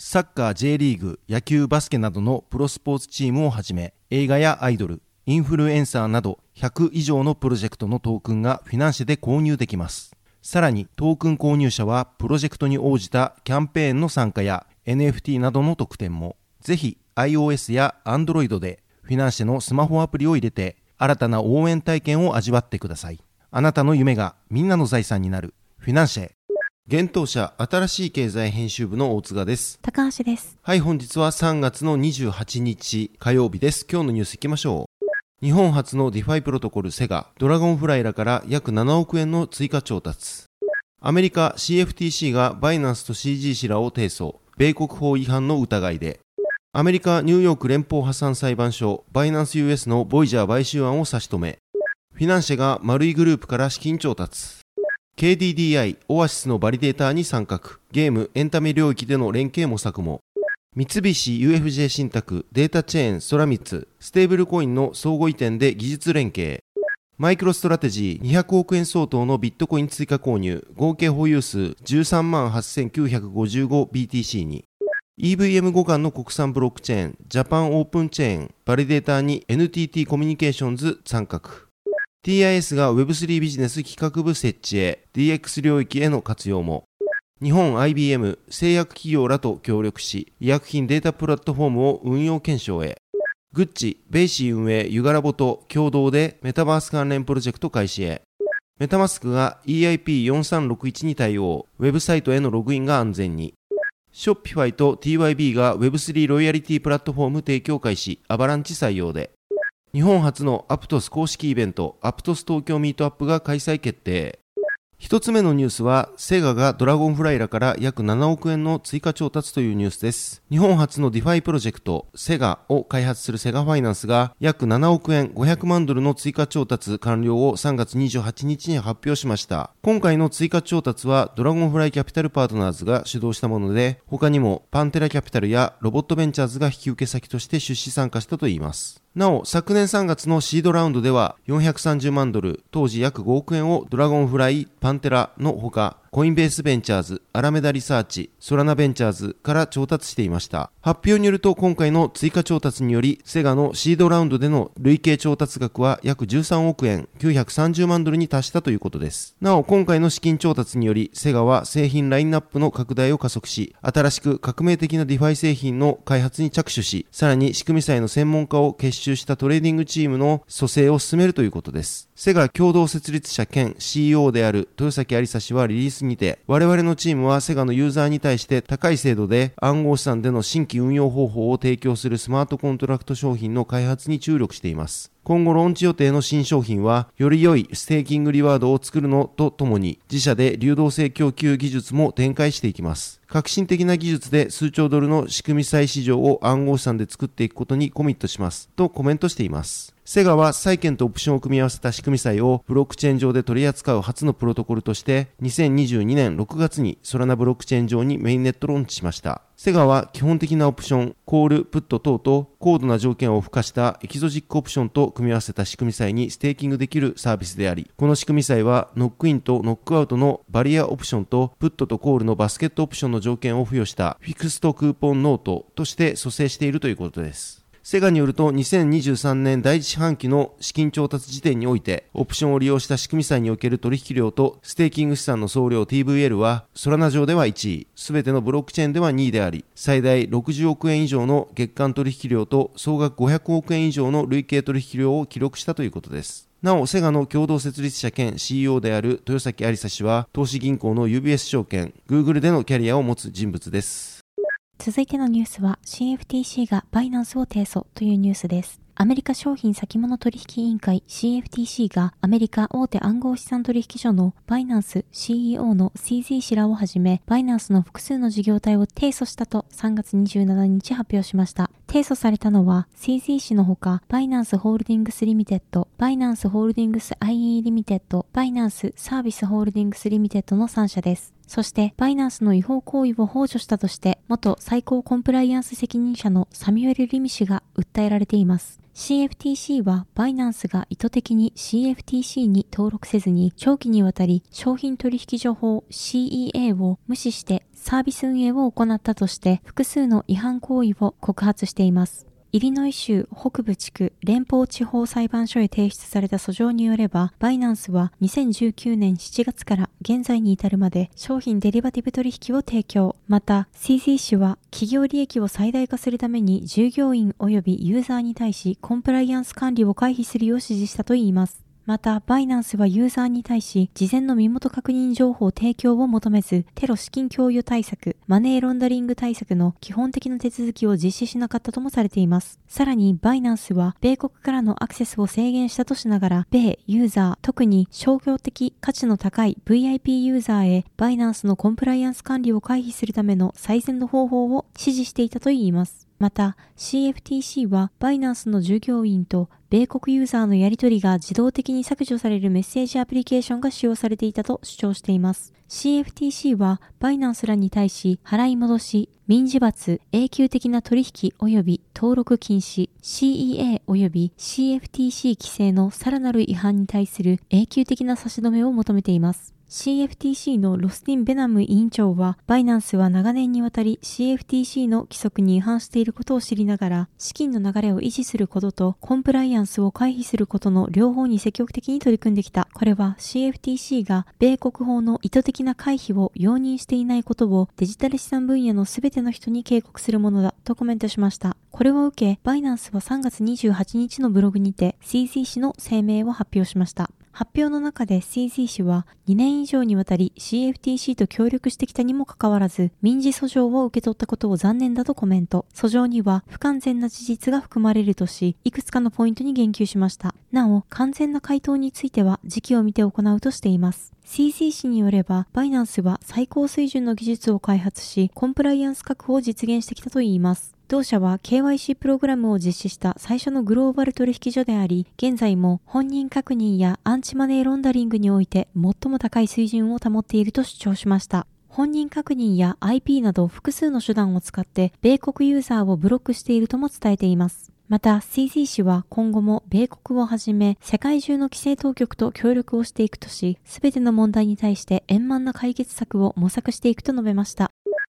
サッカー J リーグ野球バスケなどのプロスポーツチームをはじめ映画やアイドルインフルエンサーなど100以上のプロジェクトのトークンがフィナンシェで購入できます。さらにトークン購入者はプロジェクトに応じたキャンペーンの参加や NFT などの特典もぜひ iOS や Android でフィナンシェのスマホアプリを入れて新たな応援体験を味わってください。あなたの夢がみんなの財産になる。フィナンシェ。幻冬舎あたらしい経済編集部の大塚です。高橋です。はい本日は3月の28日火曜日です。今日のニュースいきましょう。日本発の DeFi プロトコル Cega ドラゴンフライらから約7億円の追加調達。アメリカ CFTC がバイナンスと CG 氏らを提訴。米国法違反の疑いで。アメリカ・ニューヨーク連邦破産裁判所バイナンス US のボイジャー買収案を差し止め。フィナンシェが丸井グループから資金調達 KDDI オアシスのバリデーターに参画。ゲームエンタメ領域での連携模索も。三菱 UFJ 信託データチェーンとソラミツステーブルコインの相互移転で技術連携。マイクロストラテジー200億円相当のビットコイン追加購入。合計保有数13万 8955BTC に。EVM 互換の国産ブロックチェーンジャパンオープンチェーンバリデーターに NTT コミュニケーションズ参画。TIS が Web3 ビジネス企画部設置へ DX 領域への活用も。日本 IBM 製薬企業らと協力し医薬品データプラットフォームを運用検証へ。グッチ、 BAYC 運営ユガラボと共同でメタバース関連プロジェクト開始へ。メタマスクが EIP4361 に対応。ウェブサイトへのログインが安全に。ショッピファイと TYB が Web3 ロイヤリティプラットフォーム提供開始、アバランチ採用で。日本初のアプトス公式イベント、アプトス東京ミートアップが開催決定。一つ目のニュースは、 Cega がドラゴンフライらから約7億円の追加調達というニュースです。日本発の DeFi プロジェクト、 Cega を開発する Cega ファイナンスが約7億円500万ドルの追加調達完了を3月28日に発表しました。今回の追加調達はドラゴンフライキャピタルパートナーズが主導したもので、他にもパンテラキャピタルやロボットベンチャーズが引き受け先として出資参加したといいます。なお、昨年3月のシードラウンドでは430万ドル、当時約5億円をドラゴンフライ、パンテラのほか、コインベースベンチャーズ、アラメダリサーチ、ソラナベンチャーズから調達していました。発表によると今回の追加調達により、 Cega のシードラウンドでの累計調達額は約13億円、930万ドルに達したということです。なお、今回の資金調達により、 Cega は製品ラインナップの拡大を加速し、新しく革命的な DeFi 製品の開発に着手し、さらに仕組み債の専門家を結集したトレーディングチームの組成を進めるということです。 Cega 共同設立者兼 CEO である豊崎有沙氏はリリースにて、我々のチームは Cega のユーザーに対して高い精度で暗号資産での新規運用方法を提供するスマートコントラクト商品の開発に注力しています。今後ローンチ予定の新商品は、より良いステーキングリワードを作るのとともに、自社で流動性供給技術も展開していきます。革新的な技術で数兆ドルの仕組み債市場を暗号資産で作っていくことにコミットします。とコメントしています。 Cega は債券とオプションを組み合わせた仕組み債をブロックチェーン上で取り扱う初のプロトコルとして2022年6月にソラナブロックチェーン上にメインネットローンチしました。 Cega は基本的なオプション、コール、プット等と高度な条件を付加したエキゾチックオプションと組み合わせた仕組み債にステーキングできるサービスであり、この仕組み債はノックインとノックアウトのバリアオプションとプットとコールのバスケットオプションの条件を付与した Fixed Coupon Note として組成しているということです。 Cega によると2023年第一四半期の資金調達時点において、オプションを利用した仕組み債における取引量とステーキング資産の総量 TVL は、ソラナ上では1位、すべてのブロックチェーンでは2位であり、最大60億円以上の月間取引量と総額500億円以上の累計取引量を記録したということです。なお、 Cega の共同設立者兼 CEO である豊崎有沙氏は、投資銀行の UBS 証券、Google でのキャリアを持つ人物です。続いてのニュースは CFTC がバイナンスを提訴というニュースです。アメリカ商品先物取引委員会 CFTC がアメリカ大手暗号資産取引所のバイナンス CEO の CZ 氏らをはじめバイナンスの複数の事業体を提訴したと3月27日発表しました。提訴されたのは CZ 氏のほかバイナンスホールディングスリミテッド、バイナンスホールディングス IE リミテッド、バイナンスサービスホールディングスリミテッドの3社です。そして、バイナンスの違法行為を幇助したとして、元最高コンプライアンス責任者のサミュエル・リム氏が訴えられています。CFTC はバイナンスが意図的に CFTC に登録せずに長期にわたり商品取引所法 CEA を無視してサービス運営を行ったとして複数の違反行為を告発しています。イリノイ州北部地区連邦地方裁判所へ提出された訴状によれば、バイナンスは2019年7月から現在に至るまで商品デリバティブ取引を提供。また、CC 氏は企業利益を最大化するために従業員及びユーザーに対しコンプライアンス管理を回避するよう指示したといいます。また、バイナンスはユーザーに対し、事前の身元確認情報提供を求めず、テロ資金供与対策、マネーロンダリング対策の基本的な手続きを実施しなかったともされています。さらに、バイナンスは、米国からのアクセスを制限したとしながら、米ユーザー、特に商業的価値の高い VIP ユーザーへ、バイナンスのコンプライアンス管理を回避するための最善の方法を指示していたといいます。また CFTC はバイナンスの従業員と米国ユーザーのやり取りが自動的に削除されるメッセージアプリケーションが使用されていたと主張しています。CFTC はバイナンスらに対し払い戻し、民事罰、永久的な取引及び登録禁止、CEA 及び CFTC 規制のさらなる違反に対する永久的な差し止めを求めています。CFTC のロスティン・ベナム委員長は、バイナンスは長年にわたり CFTC の規則に違反していることを知りながら、資金の流れを維持することとコンプライアンスを回避することの両方に積極的に取り組んできた。これは CFTC が米国法の意図的な回避を容認していないことをデジタル資産分野のすべての人に警告するものだとコメントしました。これを受け、バイナンスは3月28日のブログにて CZ 氏の声明を発表しました。発表の中で CZ 氏は2年以上にわたり CFTC と協力してきたにもかかわらず民事訴状を受け取ったことを残念だとコメント。訴状には不完全な事実が含まれるとし、いくつかのポイントに言及しました。なお、完全な回答については時期を見て行うとしています。CZ 氏によれば、バイナンスは最高水準の技術を開発し、コンプライアンス確保を実現してきたといいます。同社は KYC プログラムを実施した最初のグローバル取引所であり、現在も本人確認やアンチマネーロンダリングにおいて最も高い水準を保っていると主張しました。本人確認や IP など複数の手段を使って米国ユーザーをブロックしているとも伝えています。また CZ 氏は今後も米国をはじめ世界中の規制当局と協力をしていくとし、すべての問題に対して円満な解決策を模索していくと述べました。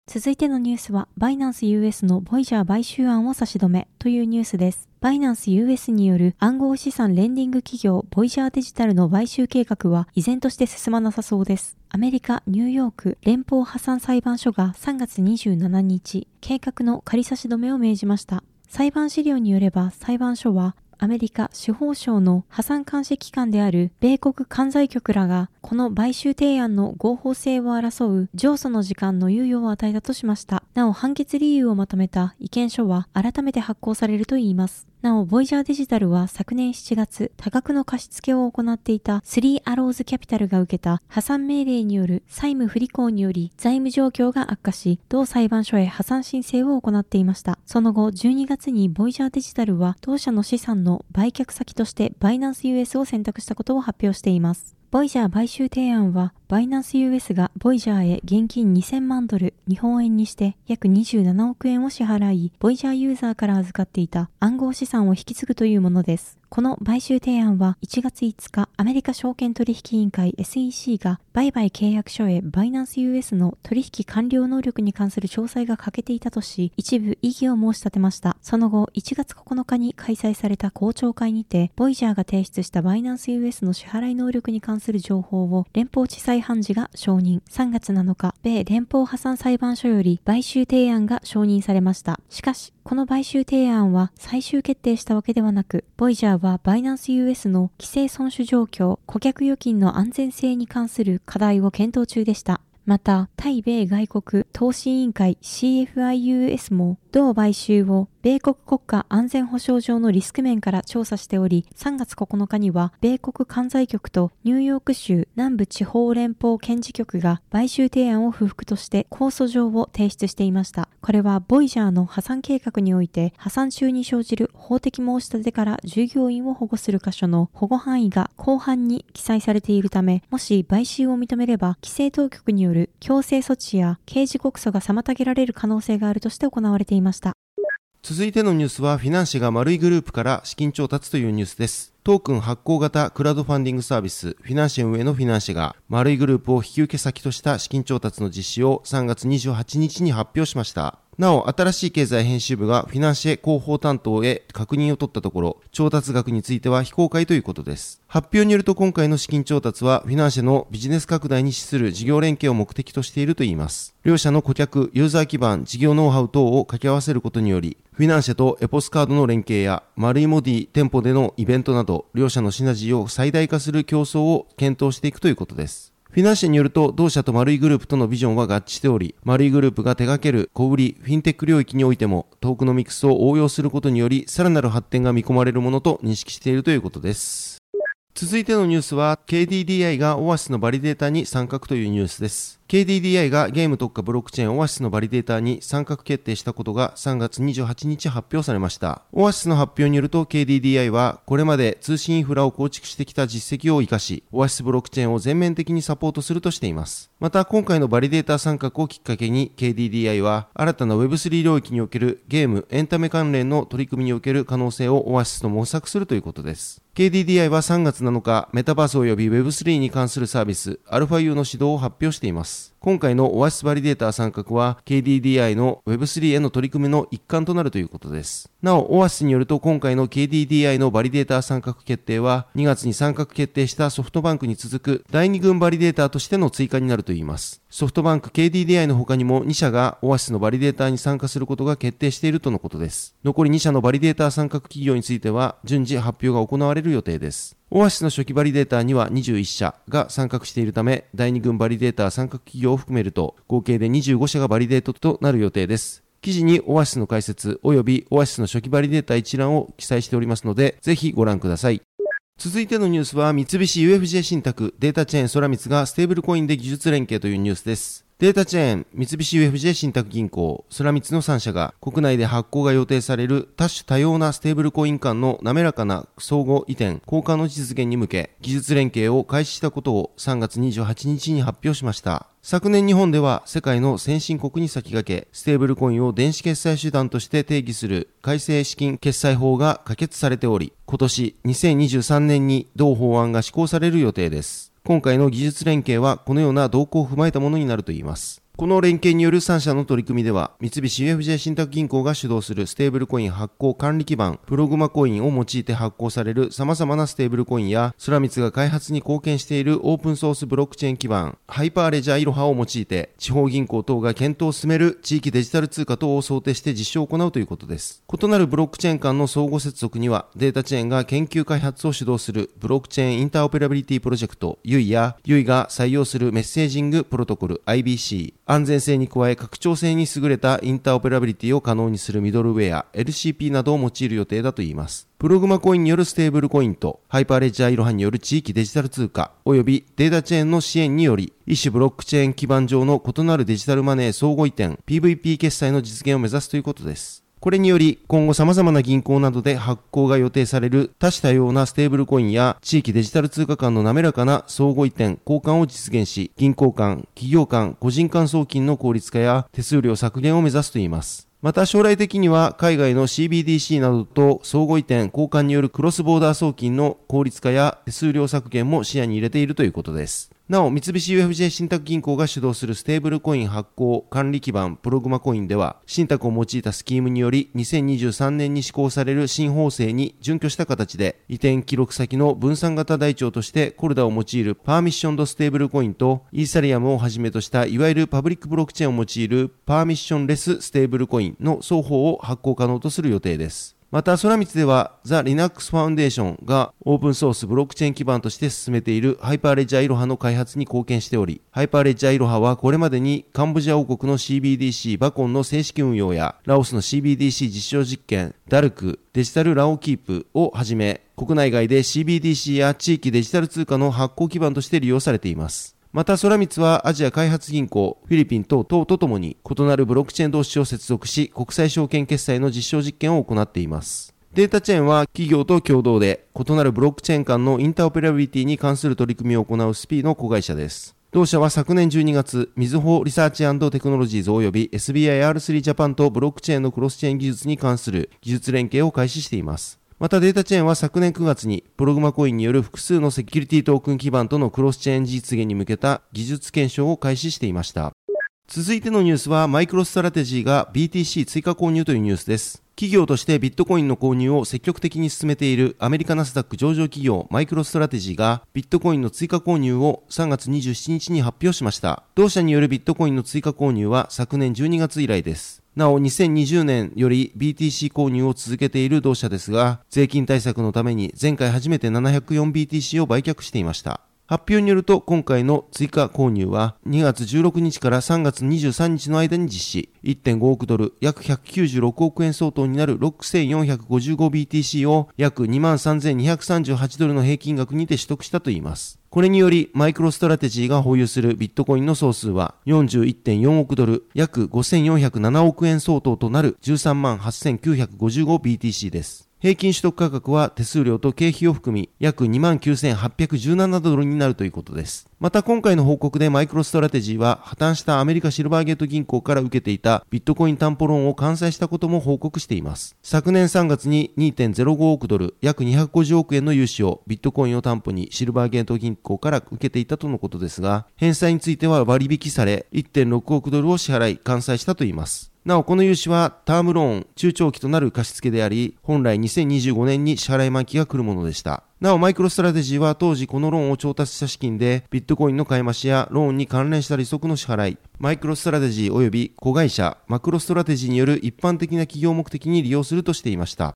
続いてのニュースは、バイナンス US のボイジャー買収案を差し止めというニュースです。バイナンス US による暗号資産レンディング企業ボイジャーデジタルの買収計画は依然として進まなさそうです。アメリカ・ニューヨーク連邦破産裁判所が3月27日、計画の仮差し止めを命じました。裁判資料によれば裁判所はアメリカ司法省の破産監視機関である米国管財局らがこの買収提案の合法性を争う上訴の時間の猶予を与えたとしました。なお判決理由をまとめた意見書は改めて発行されるといいます。なお、ボイジャーデジタルは昨年7月、多額の貸付を行っていたスリーアローズキャピタルが受けた破産命令による債務不履行により財務状況が悪化し、同裁判所へ破産申請を行っていました。その後、12月にボイジャーデジタルは同社の資産の売却先としてバイナンス US を選択したことを発表しています。ボイジャー買収提案は、バイナンス US がボイジャーへ現金2000万ドル、日本円にして約27億円を支払い、ボイジャーユーザーから預かっていた暗号資産を引き継ぐというものです。この買収提案は1月5日、アメリカ証券取引委員会 SEC が売買契約書へバイナンス US の取引完了能力に関する詳細が欠けていたとし、一部異議を申し立てました。その後、1月9日に開催された公聴会にて、ボイジャーが提出したバイナンス US の支払い能力に関する情報を連邦地裁判事が承認。3月7日、米連邦破産裁判所より買収提案が承認されました。しかし、この買収提案は最終決定したわけではなく、ボイジャーはバイナンス US の規制損守状況、顧客預金の安全性に関する課題を検討中でした。また、対米外国投資委員会 CFIUS も同買収を米国国家安全保障上のリスク面から調査しており、3月9日には米国関西局とニューヨーク州南部地方連邦検事局が買収提案を不服として控訴状を提出していました。これはボイジャーの破産計画において破産中に生じる法的申し立てから従業員を保護する箇所の保護範囲が後半に記載されているため、もし買収を認めれば規制当局による強制措置や刑事告訴が妨げられる可能性があるとして行われていますました。続いてのニュースは、フィナンシェが丸いグループから資金調達というニュースです。トークン発行型クラウドファンディングサービス、フィナンシェ運営のフィナンシェが、丸いグループを引き受け先とした資金調達の実施を3月28日に発表しました。なお、新しい経済編集部がフィナンシェ広報担当へ確認を取ったところ、調達額については非公開ということです。発表によると今回の資金調達は、フィナンシェのビジネス拡大に資する事業連携を目的としているといいます。両社の顧客、ユーザー基盤、事業ノウハウ等を掛け合わせることにより、フィナンシェとエポスカードの連携や、丸いモディ店舗でのイベントなど、両社のシナジーを最大化する競争を検討していくということです。フィナンシェによると、同社と丸いグループとのビジョンは合致しており、丸いグループが手掛ける小売り、フィンテック領域においても、トークノミクスを応用することにより、さらなる発展が見込まれるものと認識しているということです。続いてのニュースは、KDDI がオアシスのバリデータに参画というニュースです。KDDI がゲーム特化ブロックチェーンオアシスのバリデータに参画決定したことが3月28日発表されました。オアシスの発表によると KDDI はこれまで通信インフラを構築してきた実績を活かし、オアシスブロックチェーンを全面的にサポートするとしています。また今回のバリデータ参画をきっかけに KDDI は新たな Web3 領域におけるゲーム、エンタメ関連の取り組みにおける可能性をオアシスと模索するということです。KDDI は3月7日、メタバース及び Web3 に関するサービス、αU の始動を発表しています。今回のオアシスバリデータ参画は KDDI の Web3 への取り組みの一環となるということです。なお、オアシスによると今回の KDDI のバリデータ参画決定は2月に参画決定したソフトバンクに続く第2群バリデータとしての追加になるとといいます。ソフトバンク KDDI の他にも2社がオアシスのバリデーターに参加することが決定しているとのことです。残り2社のバリデーター参画企業については順次発表が行われる予定です。オアシスの初期バリデーターには21社が参画しているため、第2群バリデーター参画企業を含めると、合計で25社がバリデートとなる予定です。記事にオアシスの解説及びオアシスの初期バリデータ一覧を記載しておりますので、ぜひご覧ください。続いてのニュースは、三菱 UFJ 信託データチェーンソラミツがステーブルコインで技術連携というニュースです。データチェーン、三菱 UFJ 信託銀行、ソラミツの3社が国内で発行が予定される多種多様なステーブルコイン間の滑らかな相互移転、交換の実現に向け、技術連携を開始したことを3月28日に発表しました。昨年日本では世界の先進国に先駆け、ステーブルコインを電子決済手段として定義する改正資金決済法が可決されており、今年2023年に同法案が施行される予定です。今回の技術連携はこのような動向を踏まえたものになるといいます。この連携による3社の取り組みでは、三菱 UFJ 信託銀行が主導するステーブルコイン発行管理基盤、プログマコインを用いて発行される様々なステーブルコインや、ソラミツが開発に貢献しているオープンソースブロックチェーン基盤、ハイパーレジャーイロハを用いて、地方銀行等が検討を進める地域デジタル通貨等を想定して実証を行うということです。異なるブロックチェーン間の相互接続には、データチェーンが研究開発を主導するブロックチェーンインターオペラビリティプロジェクト UI や UI が採用するメッセージングプロトコル IBC、安全性に加え拡張性に優れたインターオペラビリティを可能にするミドルウェア LCP などを用いる予定だといいます。プログマコインによるステーブルコインとハイパーレジャーイロハによる地域デジタル通貨及びデータチェーンの支援により異種ブロックチェーン間上の異なるデジタルマネー相互移転 PVP 決済の実現を目指すということです。これにより、今後様々な銀行などで発行が予定される多種多様なステーブルコインや地域デジタル通貨間の滑らかな相互移転、交換を実現し、銀行間、企業間、個人間送金の効率化や手数料削減を目指すといいます。また将来的には海外の CBDC などと相互移転、交換によるクロスボーダー送金の効率化や手数料削減も視野に入れているということです。なお、三菱 UFJ 信託銀行が主導するステーブルコイン発行管理基盤プログマコインでは、信託を用いたスキームにより、2023年に施行される新法制に準拠した形で、移転記録先の分散型台帳としてコルダを用いるパーミッションドステーブルコインと、イーサリアムをはじめとしたいわゆるパブリックブロックチェーンを用いるパーミッションレスステーブルコインの双方を発行可能とする予定です。また、ソラミツでは、ザ・リナックス・ファウンデーションがオープンソースブロックチェーン基盤として進めているハイパーレジャーイロハの開発に貢献しており、ハイパーレジャーイロハはこれまでにカンボジア王国の CBDC バコンの正式運用や、ラオスの CBDC 実証実験、 DLak、デジタルラオキープをはじめ、国内外で CBDC や地域デジタル通貨の発行基盤として利用されています。また、ソラミツはアジア開発銀行、フィリピン等々とともに異なるブロックチェーン同士を接続し、国際証券決済の実証実験を行っています。データチェーンは企業と共同で異なるブロックチェーン間のインターオペラビリティに関する取り組みを行う Speee の子会社です。同社は昨年12月、みずほリサーチテクノロジーズ及び SBIR3 ジャパンとブロックチェーンのクロスチェーン技術に関する技術連携を開始しています。またデータチェーンは昨年9月にプログマコインによる複数のセキュリティトークン基盤とのクロスチェーン実現に向けた技術検証を開始していました。続いてのニュースはマイクロストラテジーが BTC 追加購入というニュースです。企業としてビットコインの購入を積極的に進めているアメリカナスダック上場企業マイクロストラテジーがビットコインの追加購入を3月27日に発表しました。同社によるビットコインの追加購入は昨年12月以来です。なお、2020年より BTC 購入を続けている同社ですが、税金対策のために前回初めて 704BTC を売却していました。発表によると今回の追加購入は2月16日から3月23日の間に実施1.5億ドル約196億円相当になる 6455BTC を約23,238ドルの平均額にて取得したといいます。これにより、マイクロストラテジーが保有するビットコインの総数は41.4億ドル、約5407億円相当となる13万 8955BTC です。平均取得価格は手数料と経費を含み約29,817ドルになるということです。また今回の報告でマイクロストラテジーは破綻したアメリカシルバーゲート銀行から受けていたビットコイン担保ローンを完済したことも報告しています。昨年3月に2.05億ドル約250億円の融資をビットコインを担保にシルバーゲート銀行から受けていたとのことですが、返済については割引され1.6億ドルを支払い完済したといいます。なお、この融資はタームローン、中長期となる貸付であり、本来2025年に支払い満期が来るものでした。なお、マイクロストラテジーは当時このローンを調達した資金で、ビットコインの買い増しやローンに関連した利息の支払い、マイクロストラテジー及び子会社、マクロストラテジーによる一般的な企業目的に利用するとしていました。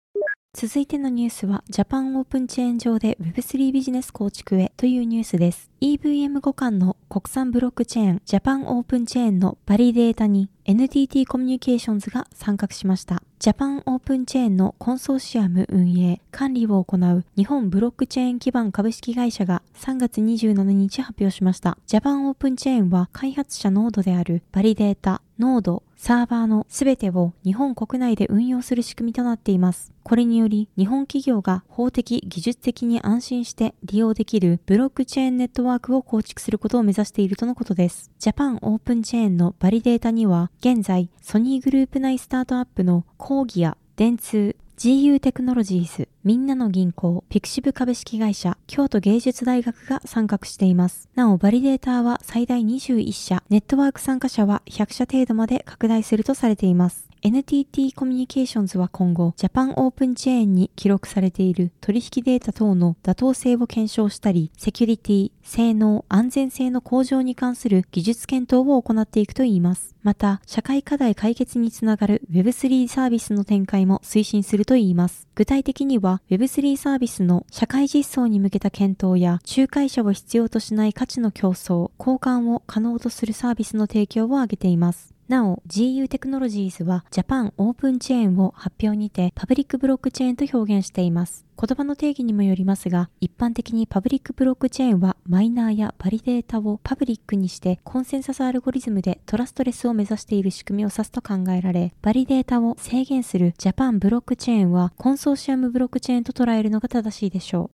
続いてのニュースは、ジャパンオープンチェーン上で Web3 ビジネス構築へというニュースです。EVM 互換の国産ブロックチェーン、ジャパンオープンチェーンのバリデータに NTT コミュニケーションズが参画しました。ジャパンオープンチェーンのコンソーシアム運営、管理を行う日本ブロックチェーン基盤株式会社が3月27日発表しました。ジャパンオープンチェーンは開発者ノードであるバリデータ、ノード、サーバーのすべてを日本国内で運用する仕組みとなっています。これにより日本企業が法的、技術的に安心して利用できるブロックチェーンネットワークを構築することを目指しているとのことです。ジャパンオープンチェーンのバリデータには現在ソニーグループ内スタートアップのコーギア、電通、GU テクノロジーズ、みんなの銀行、ピクシブ株式会社、京都芸術大学が参画しています。なお、バリデーターは最大21社、ネットワーク参加者は100社程度まで拡大するとされています。NTT コミュニケーションズは今後、ジャパンオープンチェーンに記録されている取引データ等の妥当性を検証したり、セキュリティ、性能、安全性の向上に関する技術検討を行っていくといいます。また、社会課題解決につながる Web3 サービスの展開も推進するといいます。具体的には Web3 サービスの社会実装に向けた検討や仲介者を必要としない価値の共創、交換を可能とするサービスの提供を挙げています。なお、GU テクノロジーズはジャパンオープンチェーンを発表にてパブリックブロックチェーンと表現しています。言葉の定義にもよりますが、一般的にパブリックブロックチェーンはマイナーやバリデータをパブリックにしてコンセンサスアルゴリズムでトラストレスを目指している仕組みを指すと考えられ、バリデータを制限するジャパンブロックチェーンはコンソーシアムブロックチェーンと捉えるのが正しいでしょう。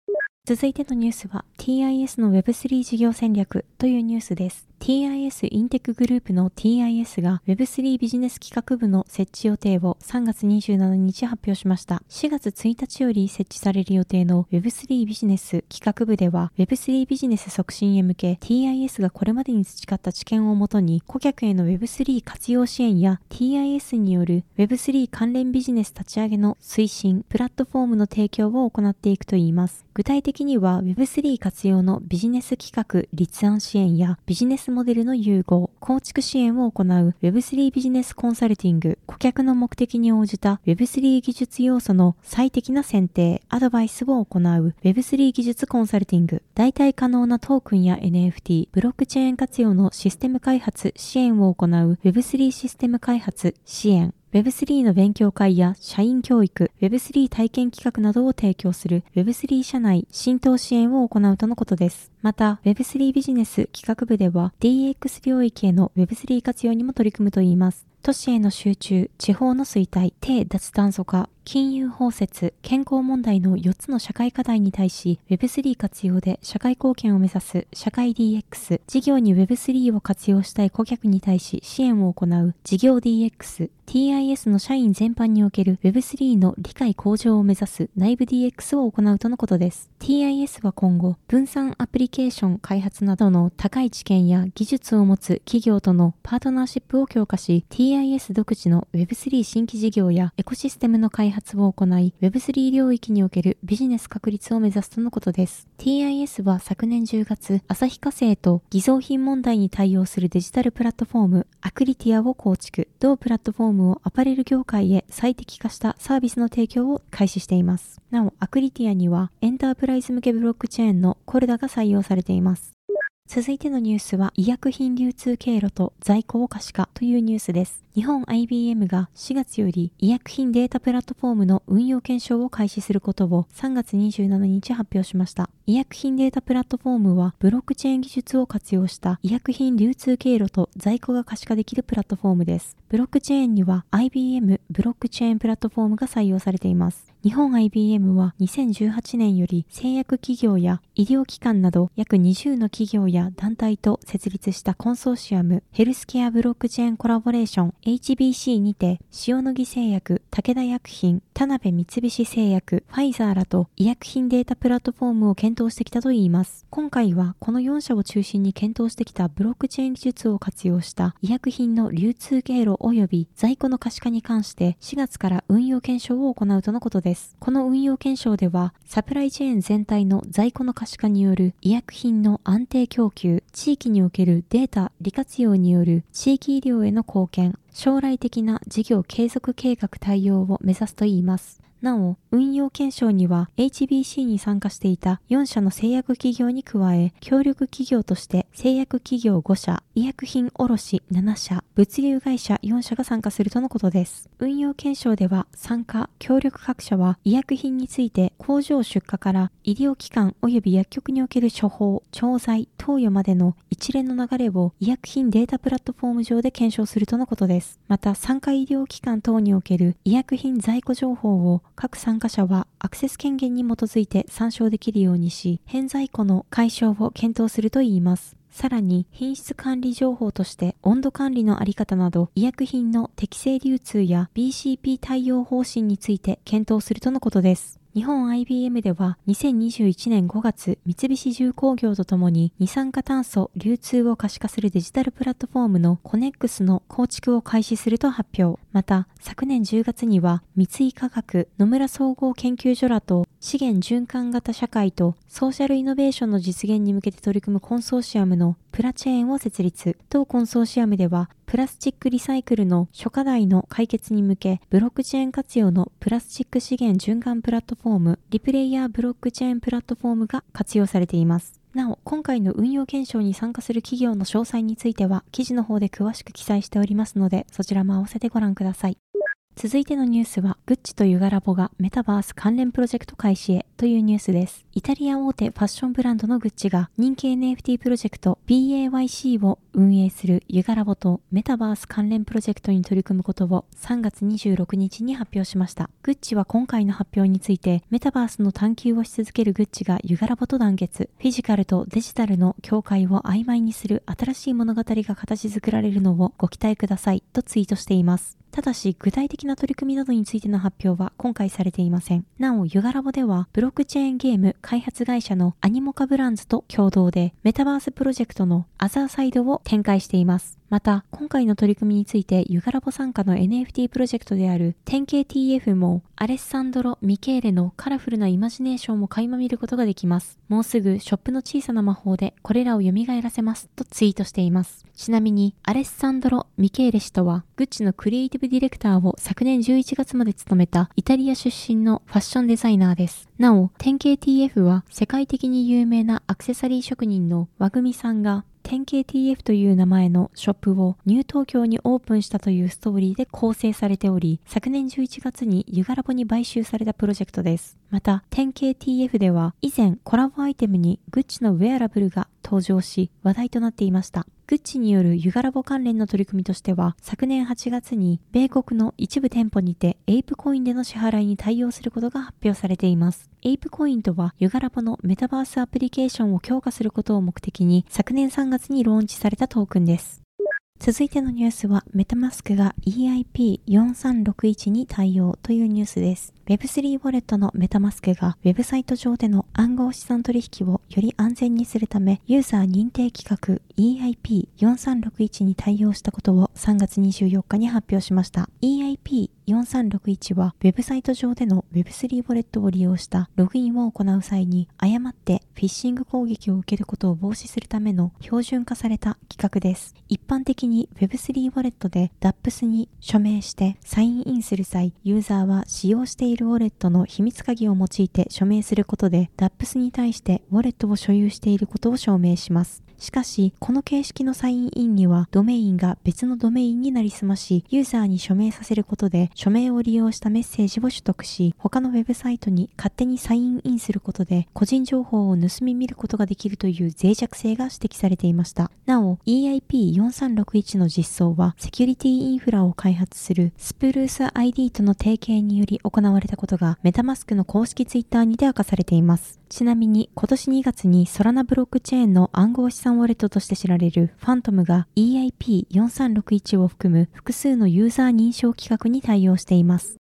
続いてのニュースは TIS の Web3 事業戦略というニュースです。TIS インテックグループの TIS が Web3 ビジネス企画部の設置予定を3月27日発表しました。4月1日より設置される予定の Web3 ビジネス企画部では Web3 ビジネス促進へ向け TIS がこれまでに培った知見をもとに顧客への Web3 活用支援や TIS による Web3 関連ビジネス立ち上げの推進、プラットフォームの提供を行っていくといいます。具体的には Web3 活用のビジネス企画、立案支援やビジネスモデルの融合、構築支援を行う Web3 ビジネスコンサルティング、顧客の目的に応じた Web3 技術要素の最適な選定、アドバイスを行う Web3 技術コンサルティング、代替可能なトークンや NFT、ブロックチェーン活用のシステム開発、支援を行う Web3 システム開発、支援、Web3 の勉強会や社員教育、Web3 体験企画などを提供する Web3 社内浸透支援を行うとのことです。また、Web3 ビジネス企画部では DX 領域への Web3 活用にも取り組むといいます。都市への集中、地方の衰退、低脱炭素化、金融包摂、健康問題の4つの社会課題に対し Web3 活用で社会貢献を目指す社会 DX、事業に Web3 を活用したい顧客に対し支援を行う事業 DX、TIS の社員全般における Web3 の理解向上を目指す内部 DX を行うとのことです。TIS は今後、分散アプリケーション開発などの高い知見や技術を持つ企業とのパートナーシップを強化し、TIS 独自の Web3 新規事業やエコシステムの開発発を行い、Web3 領域におけるビジネス確立を目指すとのことです。TIS は昨年10月、旭化成と偽造品問題に対応するデジタルプラットフォーム、アクリティアを構築、同プラットフォームをアパレル業界へ最適化したサービスの提供を開始しています。なお、アクリティアにはエンタープライズ向けブロックチェーンのコルダが採用されています。続いてのニュースは医薬品流通経路と在庫を可視化というニュースです。日本 IBM が4月より医薬品データプラットフォームの運用検証を開始することを3月27日発表しました。医薬品データプラットフォームはブロックチェーン技術を活用した医薬品流通経路と在庫が可視化できるプラットフォームです。ブロックチェーンには IBM ブロックチェーンプラットフォームが採用されています。日本 IBM は2018年より製薬企業や医療機関など約20の企業や団体と設立したコンソーシアムヘルスケアブロックチェーンコラボレーション HBC にて、塩野義製薬、武田薬品、田辺三菱製薬、ファイザーらと医薬品データプラットフォームを検討してきたといいます。今回はこの4社を中心に検討してきたブロックチェーン技術を活用した医薬品の流通経路及び在庫の可視化に関して4月から運用検証を行うとのことです。この運用検証では、サプライチェーン全体の在庫の可視化による医薬品の安定供給、地域におけるデータ利活用による地域医療への貢献、将来的な事業継続計画対応を目指すといいます。なお、運用検証には HBC に参加していた4社の製薬企業に加え、協力企業として製薬企業5社、医薬品卸7社、物流会社4社が参加するとのことです。運用検証では参加、協力各社は医薬品について工場出荷から医療機関及び薬局における処方、調剤、投与までの一連の流れを医薬品データプラットフォーム上で検証するとのことです。また、参加医療機関等における医薬品在庫情報を各参加者はアクセス権限に基づいて参照できるようにし、偏在庫の解消を検討するといいます。さらに品質管理情報として温度管理のあり方など医薬品の適正流通や BCP 対応方針について検討するとのことです。日本 IBM では2021年5月三菱重工業とともに二酸化炭素流通を可視化するデジタルプラットフォームのコネックスの構築を開始すると発表。また昨年10月には三井化学野村総合研究所らと資源循環型社会とソーシャルイノベーションの実現に向けて取り組むコンソーシアムのプラチェーンを設立。同コンソーシアムではプラスチックリサイクルの諸課題の解決に向け、ブロックチェーン活用のプラスチック資源循環プラットフォーム、リプレイヤーブロックチェーンプラットフォームが活用されています。なお、今回の運用検証に参加する企業の詳細については、記事の方で詳しく記載しておりますので、そちらも併せてご覧ください。続いてのニュースは、グッチとユガラボがメタバース関連プロジェクト開始へというニュースです。イタリア大手ファッションブランドのグッチが人気 NFT プロジェクト BAYC を運営するユガラボとメタバース関連プロジェクトに取り組むことを3月26日に発表しました。グッチは今回の発表についてメタバースの探求をし続けるグッチがユガラボと団結、フィジカルとデジタルの境界を曖昧にする新しい物語が形作られるのをご期待くださいとツイートしています。ただし、具体的な取り組みなどについての発表は今回されていません。なお、ユガラボでは、ブロックチェーンゲーム開発会社のアニモカブランズと共同で、メタバースプロジェクトのアザーサイドを展開しています。また、今回の取り組みについて、ユガラボ参加の NFT プロジェクトである 10KTF も、アレッサンドロ・ミケーレのカラフルなイマジネーションも垣間見ることができます。もうすぐショップの小さな魔法でこれらを蘇らせます、とツイートしています。ちなみに、アレッサンドロ・ミケーレ氏とは、グッチのクリエイティブディレクターを昨年11月まで務めたイタリア出身のファッションデザイナーです。なお、10KTF は世界的に有名なアクセサリー職人の和組さんが 10KTF という名前のショップをニュー東京にオープンしたというストーリーで構成されており、昨年11月にユガラボに買収されたプロジェクトです。また、10KTF では以前コラボアイテムにグッチのウェアラブルが登場し話題となっていました。グッチによるユガラボ関連の取り組みとしては、昨年8月に米国の一部店舗にてエイプコインでの支払いに対応することが発表されています。エイプコインとはユガラボのメタバースアプリケーションを強化することを目的に昨年3月にローンチされたトークンです。続いてのニュースは、メタマスクが EIP4361 に対応というニュースです。Web3 ウォレットのメタマスクがウェブサイト上での暗号資産取引をより安全にするため、ユーザー認定規格 EIP4361 に対応したことを3月24日に発表しました。EIP 4361は、ウェブサイト上での Web3 ウォレットを利用したログインを行う際に、誤ってフィッシング攻撃を受けることを防止するための標準化された規格です。一般的に Web3 ウォレットで DAPS に署名してサインインする際、ユーザーは使用しているウォレットの秘密鍵を用いて署名することで DAPS に対してウォレットを所有していることを証明します。しかし、この形式のサインインには、ドメインが別のドメインになりすまし、ユーザーに署名させることで、署名を利用したメッセージを取得し、他のウェブサイトに勝手にサインインすることで、個人情報を盗み見ることができるという脆弱性が指摘されていました。なお、EIP4361 の実装は、セキュリティインフラを開発するスプルース ID との提携により行われたことが、メタマスクの公式ツイッターにて明かされています。ちなみに、今年2月にソラナブロックチェーンの暗号資産ウォレットとして知られるファントムが EIP4361 を含む複数のユーザー認証規格に対応しています。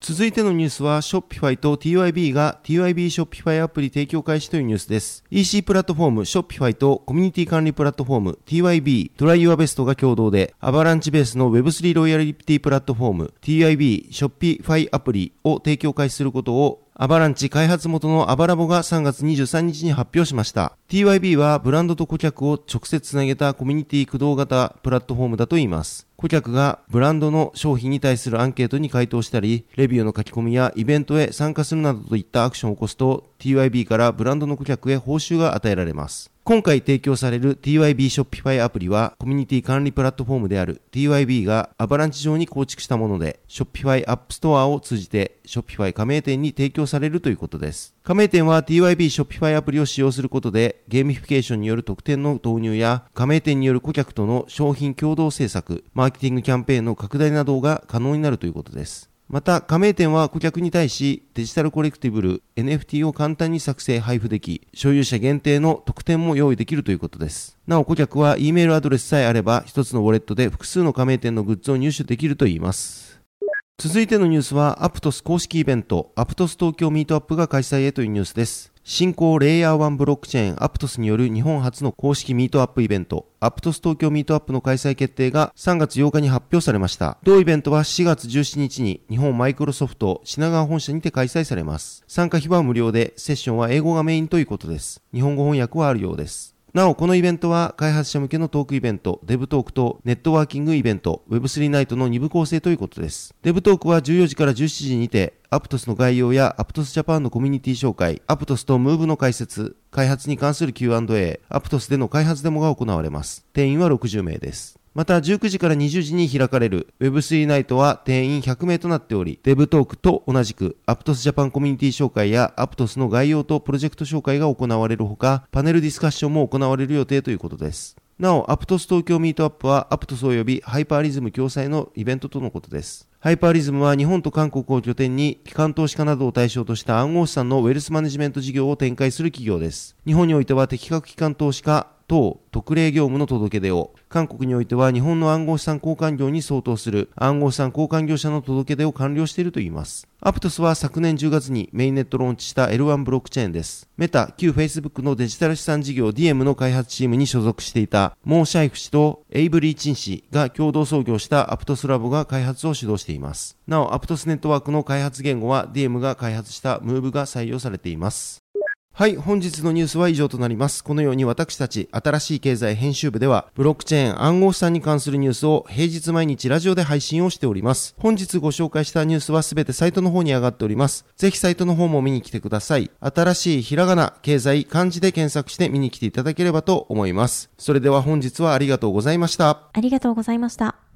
続いてのニュースは、Shopify と TYB が TYB Shopify アプリ提供開始というニュースです。EC プラットフォーム Shopify とコミュニティ管理プラットフォーム TYB Try Your Best が共同で、アバランチベースの Web3 ロイヤリティプラットフォーム TYB Shopify アプリを提供開始することをアバランチ開発元のアバラボが3月23日に発表しました。TYB はブランドと顧客を直接つなげたコミュニティ駆動型プラットフォームだといいます。顧客がブランドの商品に対するアンケートに回答したり、レビューの書き込みやイベントへ参加するなどといったアクションを起こすと、TYB からブランドの顧客へ報酬が与えられます。今回提供される TYB Shopify アプリはコミュニティ管理プラットフォームである TYB がアバランチ上に構築したもので Shopify App Store を通じて Shopify 加盟店に提供されるということです。加盟店は TYB Shopify アプリを使用することでゲーミフィケーションによる特典の導入や加盟店による顧客との商品共同制作、マーケティングキャンペーンの拡大などが可能になるということです。また、加盟店は顧客に対しデジタルコレクティブル NFT を簡単に作成配布でき、所有者限定の特典も用意できるということです。なお顧客は E メールアドレスさえあれば、一つのウォレットで複数の加盟店のグッズを入手できるといいます。続いてのニュースは、アプトス公式イベント、アプトス東京ミートアップが開催へというニュースです。新興レイヤー1ブロックチェーンアプトスによる日本初の公式ミートアップイベント、アプトス東京ミートアップの開催決定が3月8日に発表されました。同イベントは4月17日に日本マイクロソフト品川本社にて開催されます。参加費は無料で、セッションは英語がメインということです。日本語翻訳はあるようです。なお、このイベントは開発者向けのトークイベント、デブトークとネットワーキングイベント、Web3 ナイトの2部構成ということです。デブトークは14時から17時にて、アプトスの概要やアプトスジャパンのコミュニティ紹介、アプトスとムーブの解説、開発に関する Q&A、アプトスでの開発デモが行われます。定員は60名です。また19時から20時に開かれる Web3 ナイトは定員100名となっており、デブトークと同じく Aptos Japan コミュニティ紹介や Aptos の概要とプロジェクト紹介が行われるほか、パネルディスカッションも行われる予定ということです。なお、Aptos 東京ミートアップはアプトス及びハイパーリズム共催のイベントとのことです。ハイパーリズムは日本と韓国を拠点に機関投資家などを対象とした暗号資産のウェルスマネジメント事業を展開する企業です。日本においては適格機関投資家、等特例業務の届け出を、韓国においては日本の暗号資産交換業に相当する暗号資産交換業者の届け出を完了しているといいます。アプトスは昨年10月にメインネットローンチした L1 ブロックチェーンです。メタ、旧 Facebook のデジタル資産事業 DM の開発チームに所属していたモーシャイフ氏とエイブリー・チン氏が共同創業したアプトスラボが開発を主導しています。なお、アプトスネットワークの開発言語は DM が開発したムーブが採用されています。はい、本日のニュースは以上となります。このように私たち、新しい経済編集部では、ブロックチェーン暗号資産に関するニュースを平日毎日ラジオで配信をしております。本日ご紹介したニュースはすべてサイトの方に上がっております。ぜひサイトの方も見に来てください。新しいひらがな、経済、漢字で検索して見に来ていただければと思います。それでは本日はありがとうございました。ありがとうございました。